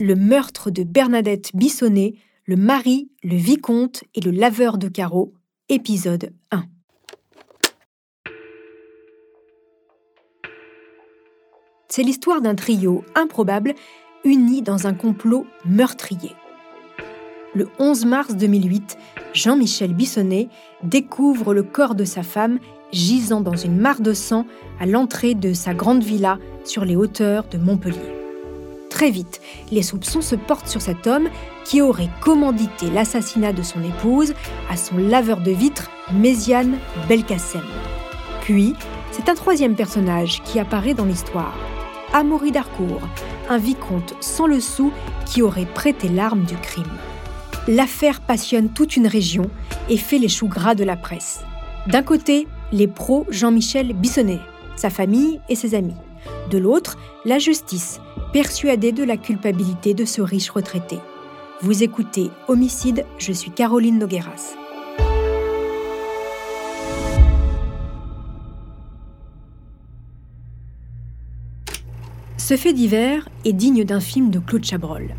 Le meurtre de Bernadette Bissonnet, le mari, le vicomte et le laveur de carreaux, épisode 1. C'est l'histoire d'un trio improbable uni dans un complot meurtrier. Le 11 mars 2008, Jean-Michel Bissonnet découvre le corps de sa femme gisant dans une mare de sang à l'entrée de sa grande villa sur les hauteurs de Montpellier. Très vite, les soupçons se portent sur cet homme qui aurait commandité l'assassinat de son épouse à son laveur de vitres, Méziane Belkacem. Puis, c'est un troisième personnage qui apparaît dans l'histoire, Amaury d'Harcourt, un vicomte sans le sou qui aurait prêté l'arme du crime. L'affaire passionne toute une région et fait les choux gras de la presse. D'un côté, les pros Jean-Michel Bissonnet, sa famille et ses amis. De l'autre, la justice, persuadée de la culpabilité de ce riche retraité. Vous écoutez Homicide, je suis Caroline Nogueras. Ce fait divers est digne d'un film de Claude Chabrol.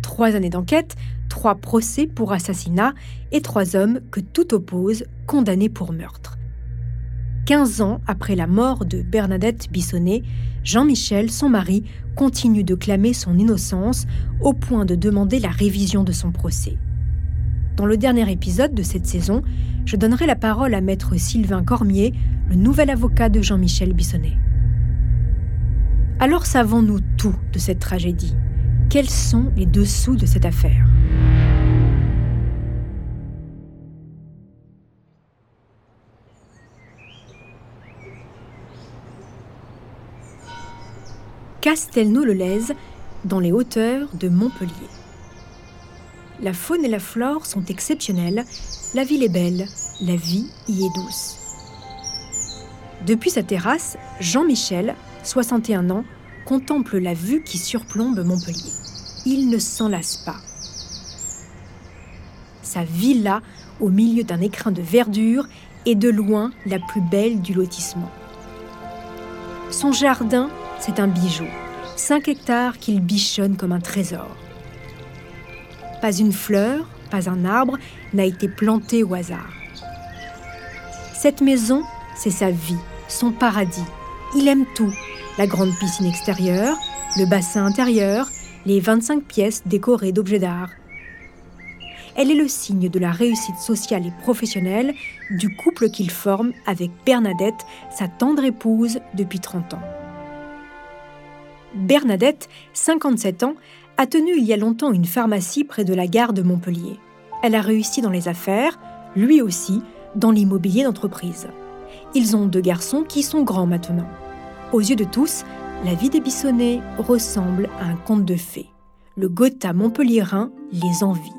Trois années d'enquête, trois procès pour assassinat et trois hommes que tout oppose condamnés pour meurtre. 15 ans après la mort de Bernadette Bissonnet, Jean-Michel, son mari, continue de clamer son innocence au point de demander la révision de son procès. Dans le dernier épisode de cette saison, je donnerai la parole à maître Sylvain Cormier, le nouvel avocat de Jean-Michel Bissonnet. Alors savons-nous tout de cette tragédie? Quels sont les dessous de cette affaire? Castelnau-le-Lez, dans les hauteurs de Montpellier. La faune et la flore sont exceptionnelles, la ville est belle, la vie y est douce. Depuis sa terrasse, Jean-Michel, 61 ans, contemple la vue qui surplombe Montpellier. Il ne s'en lasse pas. Sa villa, au milieu d'un écrin de verdure, est de loin la plus belle du lotissement. Son jardin, c'est un bijou. 5 hectares qu'il bichonne comme un trésor. Pas une fleur, pas un arbre n'a été planté au hasard. Cette maison, c'est sa vie, son paradis. Il aime tout, la grande piscine extérieure, le bassin intérieur, les 25 pièces décorées d'objets d'art. Elle est le signe de la réussite sociale et professionnelle du couple qu'il forme avec Bernadette, sa tendre épouse depuis 30 ans. Bernadette, 57 ans, a tenu il y a longtemps une pharmacie près de la gare de Montpellier. Elle a réussi dans les affaires, lui aussi, dans l'immobilier d'entreprise. Ils ont deux garçons qui sont grands maintenant. Aux yeux de tous, la vie des Bissonnets ressemble à un conte de fées. Le Gotha montpelliérain les envie.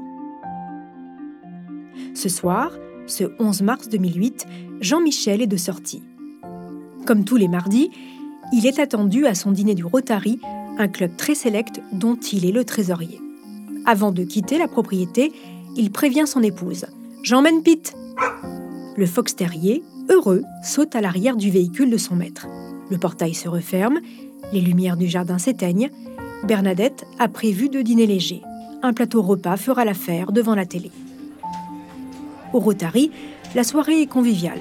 Ce soir, ce 11 mars 2008, Jean-Michel est de sortie. Comme tous les mardis, il est attendu à son dîner du Rotary, un club très sélect dont il est le trésorier. Avant de quitter la propriété, il prévient son épouse. J'emmène Pete Le fox terrier, heureux, saute à l'arrière du véhicule de son maître. Le portail se referme, les lumières du jardin s'éteignent. Bernadette a prévu de dîner léger. Un plateau repas fera l'affaire devant la télé. Au Rotary, la soirée est conviviale.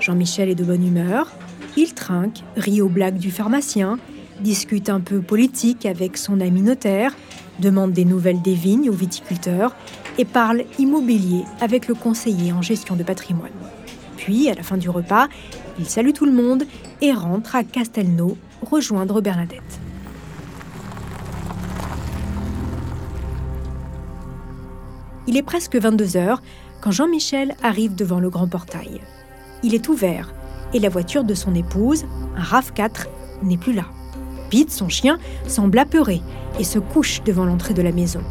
Jean-Michel est de bonne humeur. Il trinque, rit aux blagues du pharmacien, discute un peu politique avec son ami notaire, demande des nouvelles des vignes aux viticulteurs et parle immobilier avec le conseiller en gestion de patrimoine. Puis, à la fin du repas, il salue tout le monde et rentre à Castelnau rejoindre Bernadette. Il est presque 22 heures quand Jean-Michel arrive devant le grand portail. Il est ouvert et la voiture de son épouse, un RAV4, n'est plus là. Pete, son chien, semble apeuré et se couche devant l'entrée de la maison.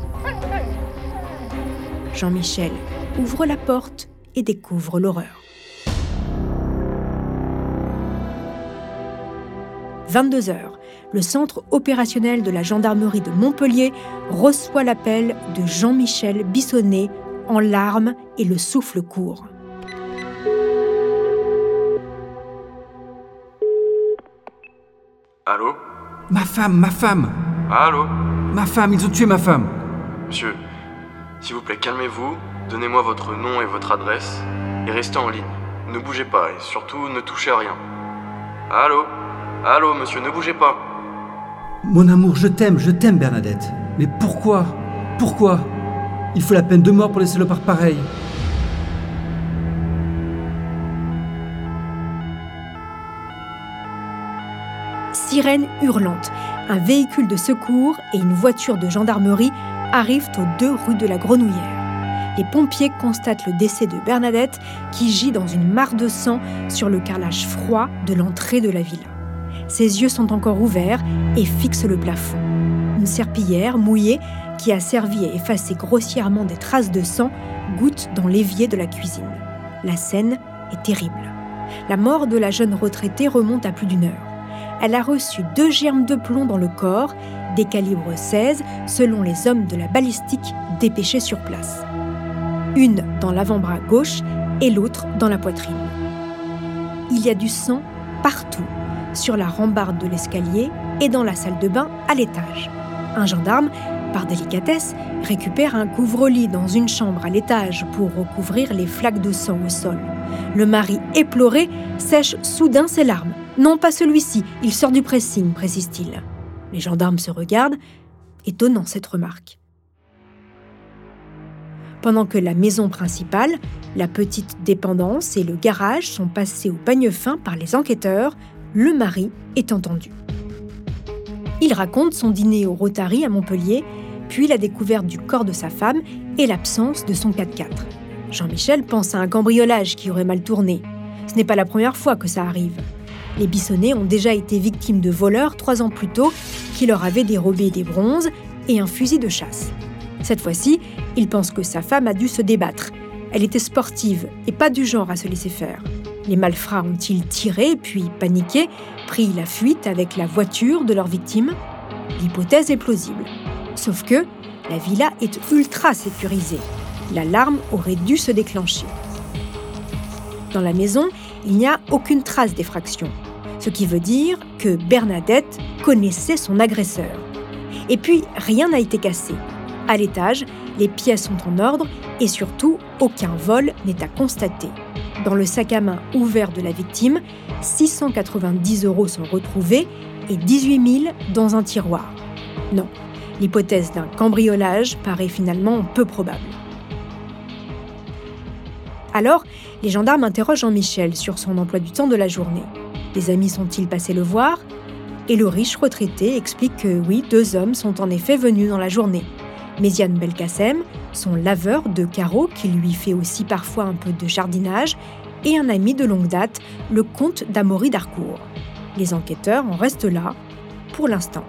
Jean-Michel ouvre la porte et découvre l'horreur. 22 heures, le centre opérationnel de la gendarmerie de Montpellier reçoit l'appel de Jean-Michel Bissonnet en larmes et le souffle court. Allô Ma femme, ma femme Allô Ma femme, ils ont tué ma femme Monsieur, s'il vous plaît, calmez-vous, donnez-moi votre nom et votre adresse, et restez en ligne. Ne bougez pas, et surtout ne touchez à rien. Allô Allô, monsieur, ne bougez pas. Mon amour, je t'aime, je t'aime, Bernadette. Mais pourquoi? Pourquoi? Il faut la peine de mort pour laisser le part pareil. Sirène hurlante, un véhicule de secours et une voiture de gendarmerie arrivent aux deux rues de la Grenouillère. Les pompiers constatent le décès de Bernadette qui gît dans une mare de sang sur le carrelage froid de l'entrée de la villa. Ses yeux sont encore ouverts et fixent le plafond. Une serpillière mouillée qui a servi à effacer grossièrement des traces de sang goutte dans l'évier de la cuisine. La scène est terrible. La mort de la jeune retraitée remonte à plus d'une heure. Elle a reçu deux germes de plomb dans le corps, des calibres 16 selon les hommes de la balistique dépêchés sur place. Une dans l'avant-bras gauche et l'autre dans la poitrine. Il y a du sang partout, sur la rambarde de l'escalier et dans la salle de bain à l'étage. Un gendarme, par délicatesse, récupère un couvre-lit dans une chambre à l'étage pour recouvrir les flaques de sang au sol. Le mari éploré sèche soudain ses larmes. Non, pas celui-ci, il sort du pressing, précise-t-il. Les gendarmes se regardent, étonnant cette remarque. Pendant que la maison principale, la petite dépendance et le garage sont passés au pagne fin par les enquêteurs, le mari est entendu. Il raconte son dîner au Rotary à Montpellier, puis la découverte du corps de sa femme et l'absence de son 4x4. Jean-Michel pense à un cambriolage qui aurait mal tourné. Ce n'est pas la première fois que ça arrive. Les Bissonnets ont déjà été victimes de voleurs trois ans plus tôt qui leur avaient dérobé des bronzes et un fusil de chasse. Cette fois-ci, il pense que sa femme a dû se débattre. Elle était sportive et pas du genre à se laisser faire. Les malfrats ont-ils tiré, puis paniqué, pris la fuite avec la voiture de leur victime L'hypothèse est plausible. Sauf que la villa est ultra sécurisée. L'alarme aurait dû se déclencher. Dans la maison, il n'y a aucune trace d'effraction, ce qui veut dire que Bernadette connaissait son agresseur. Et puis, rien n'a été cassé. À l'étage, les pièces sont en ordre et surtout, aucun vol n'est à constater. Dans le sac à main ouvert de la victime, 690 euros sont retrouvés et 18 000 dans un tiroir. Non, l'hypothèse d'un cambriolage paraît finalement peu probable. Alors, les gendarmes interrogent Jean-Michel sur son emploi du temps de la journée. Les amis sont-ils passés le voir? Et le riche retraité explique que oui, deux hommes sont en effet venus dans la journée. Méziane Belkacem, son laveur de carreaux qui lui fait aussi parfois un peu de jardinage, et un ami de longue date, le comte d'Amaury d'Harcourt. Les enquêteurs en restent là, pour l'instant.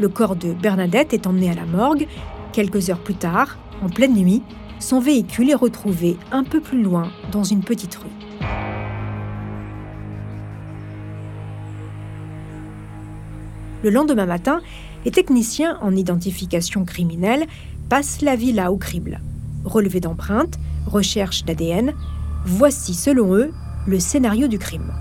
Le corps de Bernadette est emmené à la morgue. Quelques heures plus tard, en pleine nuit, son véhicule est retrouvé un peu plus loin, dans une petite rue. Le lendemain matin, les techniciens en identification criminelle passent la villa au crible. Relevé d'empreintes, recherche d'ADN, voici selon eux le scénario du crime.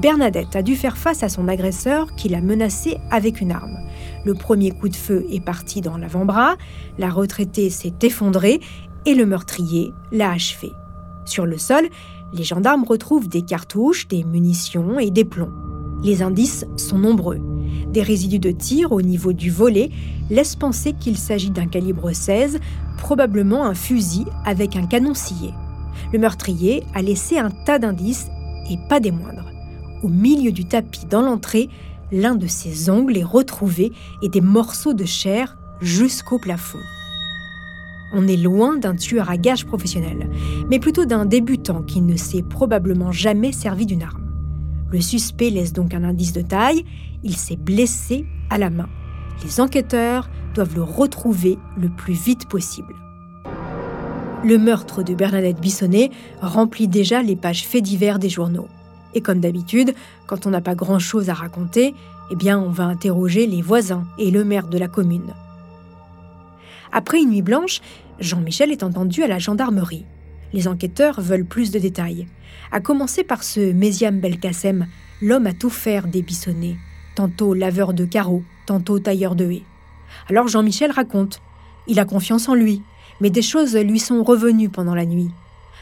Bernadette a dû faire face à son agresseur qui l'a menacée avec une arme. Le premier coup de feu est parti dans l'avant-bras, la retraitée s'est effondrée et le meurtrier l'a achevé. Sur le sol, les gendarmes retrouvent des cartouches, des munitions et des plombs. Les indices sont nombreux. Des résidus de tir au niveau du volet laissent penser qu'il s'agit d'un calibre 16, probablement un fusil avec un canon scié. Le meurtrier a laissé un tas d'indices et pas des moindres. Au milieu du tapis dans l'entrée, l'un de ses ongles est retrouvé et des morceaux de chair jusqu'au plafond. On est loin d'un tueur à gages professionnel, mais plutôt d'un débutant qui ne s'est probablement jamais servi d'une arme. Le suspect laisse donc un indice de taille, il s'est blessé à la main. Les enquêteurs doivent le retrouver le plus vite possible. Le meurtre de Bernadette Bissonnet remplit déjà les pages faits divers des journaux. Et comme d'habitude, quand on n'a pas grand-chose à raconter, eh bien on va interroger les voisins et le maire de la commune. Après une nuit blanche, Jean-Michel est entendu à la gendarmerie. Les enquêteurs veulent plus de détails. À commencer par ce Méziam Belkacem, l'homme à tout faire des Bissonnets, tantôt laveur de carreaux, tantôt tailleur de haies. Alors Jean-Michel raconte. Il a confiance en lui, mais des choses lui sont revenues pendant la nuit.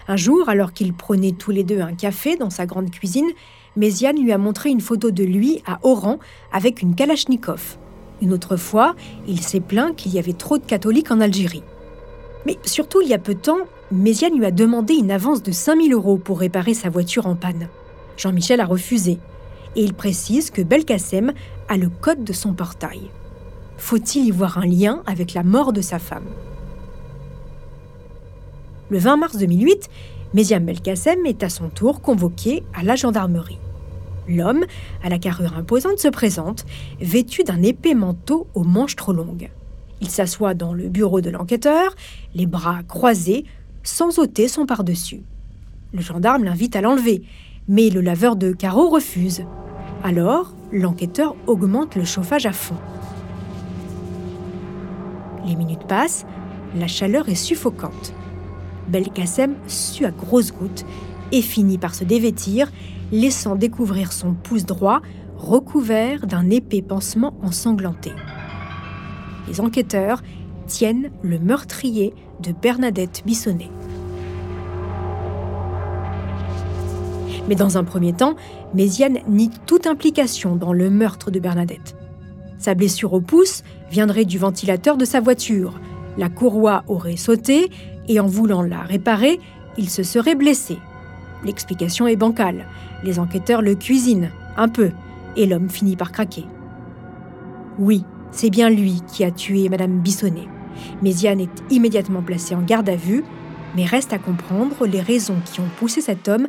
Un jour, alors qu'ils prenaient tous les deux un café dans sa grande cuisine, Méziane lui a montré une photo de lui à Oran avec une Kalachnikov. Une autre fois, il s'est plaint qu'il y avait trop de catholiques en Algérie. Mais surtout, il y a peu de temps, Méziane lui a demandé une avance de 5000 euros pour réparer sa voiture en panne. Jean-Michel a refusé. Et il précise que Belkacem a le code de son portail. Faut-il y voir un lien avec la mort de sa femme? Le 20 mars 2008, Méziane Belkacem est à son tour convoqué à la gendarmerie. L'homme, à la carrure imposante, se présente, vêtu d'un épais manteau aux manches trop longues. Il s'assoit dans le bureau de l'enquêteur, les bras croisés, sans ôter son par-dessus. Le gendarme l'invite à l'enlever, mais le laveur de carreaux refuse. Alors, l'enquêteur augmente le chauffage à fond. Les minutes passent, la chaleur est suffocante. Belkacem sue à grosses gouttes et finit par se dévêtir, laissant découvrir son pouce droit recouvert d'un épais pansement ensanglanté les enquêteurs tiennent le meurtrier de Bernadette Bissonnet. Mais dans un premier temps, Méziane nie toute implication dans le meurtre de Bernadette. Sa blessure au pouce viendrait du ventilateur de sa voiture. La courroie aurait sauté et en voulant la réparer, il se serait blessé. L'explication est bancale. Les enquêteurs le cuisinent, un peu, et l'homme finit par craquer. Oui, c'est bien lui qui a tué Madame Bissonnet. Méziane est immédiatement placé en garde à vue, mais reste à comprendre les raisons qui ont poussé cet homme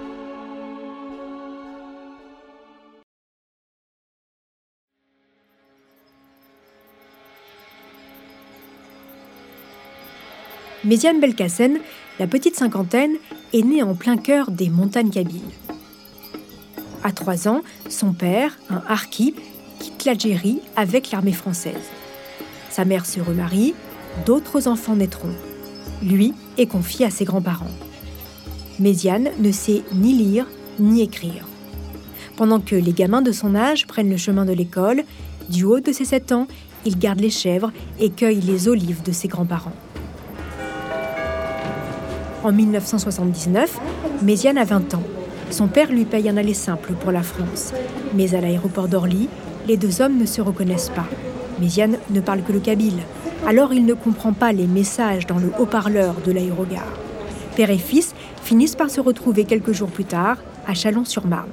Méziane Belkacem, la petite cinquantaine, est née en plein cœur des montagnes kabyles. À trois ans, son père, un harki, quitte l'Algérie avec l'armée française. Sa mère se remarie, d'autres enfants naîtront. Lui est confié à ses grands-parents. Méziane ne sait ni lire ni écrire. Pendant que les gamins de son âge prennent le chemin de l'école, du haut de ses sept ans, il garde les chèvres et cueille les olives de ses grands-parents. En 1979, Méziane a 20 ans. Son père lui paye un aller simple pour la France. Mais à l'aéroport d'Orly, les deux hommes ne se reconnaissent pas. Méziane ne parle que le kabyle. Alors il ne comprend pas les messages dans le haut-parleur de l'aérogare. Père et fils finissent par se retrouver quelques jours plus tard à Chalon-sur-Marne.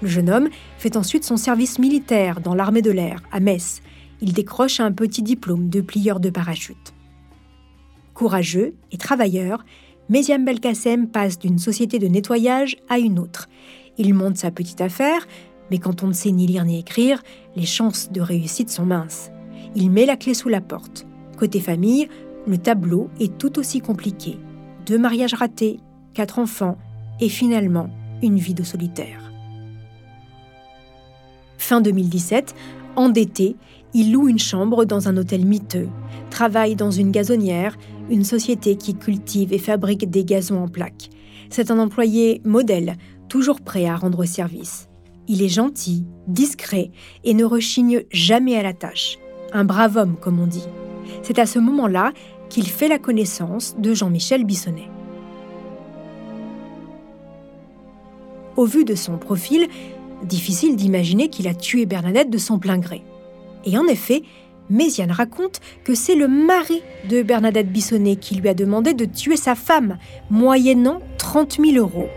Le jeune homme fait ensuite son service militaire dans l'armée de l'air, à Metz. Il décroche un petit diplôme de plieur de parachute. Courageux et travailleur, Méziane Belkacem passe d'une société de nettoyage à une autre il monte sa petite affaire, mais quand on ne sait ni lire ni écrire, les chances de réussite sont minces. Il met la clé sous la porte. Côté famille, le tableau est tout aussi compliqué. Deux mariages ratés, quatre enfants et finalement une vie de solitaire. Fin 2017, endetté, il loue une chambre dans un hôtel miteux, travaille dans une gazonnière, une société qui cultive et fabrique des gazons en plaques. C'est un employé modèle, toujours prêt à rendre service. Il est gentil, discret et ne rechigne jamais à la tâche. Un brave homme, comme on dit. C'est à ce moment-là qu'il fait la connaissance de Jean-Michel Bissonnet. Au vu de son profil, difficile d'imaginer qu'il a tué Bernadette de son plein gré. Et en effet, Méziane raconte que c'est le mari de Bernadette Bissonnet qui lui a demandé de tuer sa femme, moyennant 30 000 euros.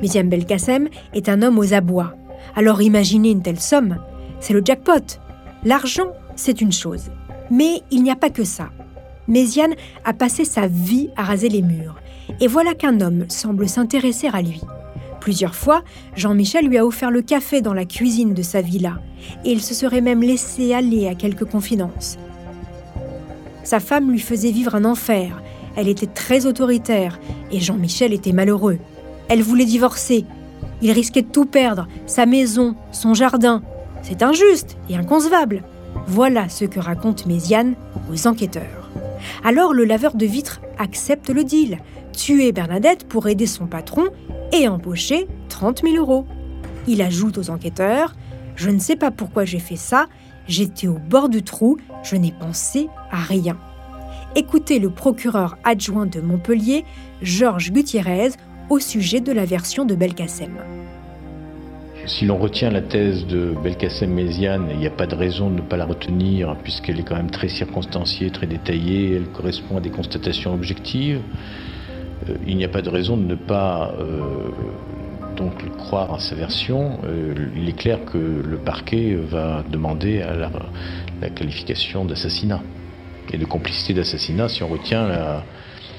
Méziane Belkacem est un homme aux abois. Alors imaginez une telle somme. C'est le jackpot. L'argent, c'est une chose. Mais il n'y a pas que ça. Méziane a passé sa vie à raser les murs. Et voilà qu'un homme semble s'intéresser à lui. Plusieurs fois, Jean-Michel lui a offert le café dans la cuisine de sa villa, et il se serait même laissé aller à quelques confidences. Sa femme lui faisait vivre un enfer, elle était très autoritaire, et Jean-Michel était malheureux. Elle voulait divorcer, il risquait de tout perdre, sa maison, son jardin. C'est injuste et inconcevable. Voilà ce que raconte Méziane aux enquêteurs. Alors le laveur de vitres accepte le deal, tuer Bernadette pour aider son patron et empocher 30 000 euros. Il ajoute aux enquêteurs Je ne sais pas pourquoi j'ai fait ça, j'étais au bord du trou, je n'ai pensé à rien. Écoutez le procureur adjoint de Montpellier, Georges Gutiérrez, au sujet de la version de Belkacem. Si l'on retient la thèse de Belkacem-Méziane, il n'y a pas de raison de ne pas la retenir, puisqu'elle est quand même très circonstanciée, très détaillée, elle correspond à des constatations objectives. Euh, il n'y a pas de raison de ne pas euh, donc croire à sa version. Euh, il est clair que le parquet va demander la, qualification d'assassinat et de complicité d'assassinat si on retient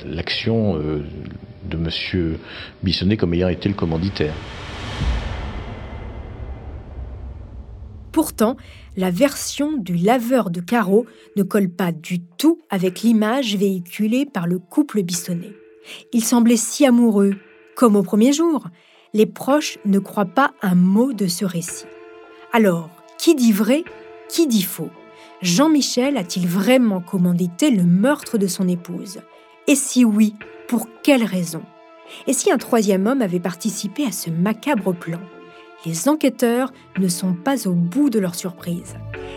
l'action de M. Bissonnet comme ayant été le commanditaire. Pourtant, la version du laveur de carreaux ne colle pas du tout avec l'image véhiculée par le couple Bissonnet. Ils semblaient si amoureux, comme au premier jour. Les proches ne croient pas un mot de ce récit. Alors, qui dit vrai, qui dit faux? Jean-Michel a-t-il vraiment commandité le meurtre de son épouse? Et si oui, pour quelle raison? Et si un troisième homme avait participé à ce macabre plan? Les enquêteurs ne sont pas au bout de leur surprise.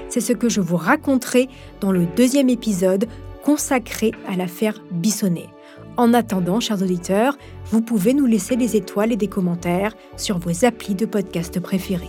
C'est ce que je vous raconterai dans le deuxième épisode consacré à l'affaire Bissonnet. En attendant, chers auditeurs, vous pouvez nous laisser des étoiles et des commentaires sur vos applis de podcast préférés.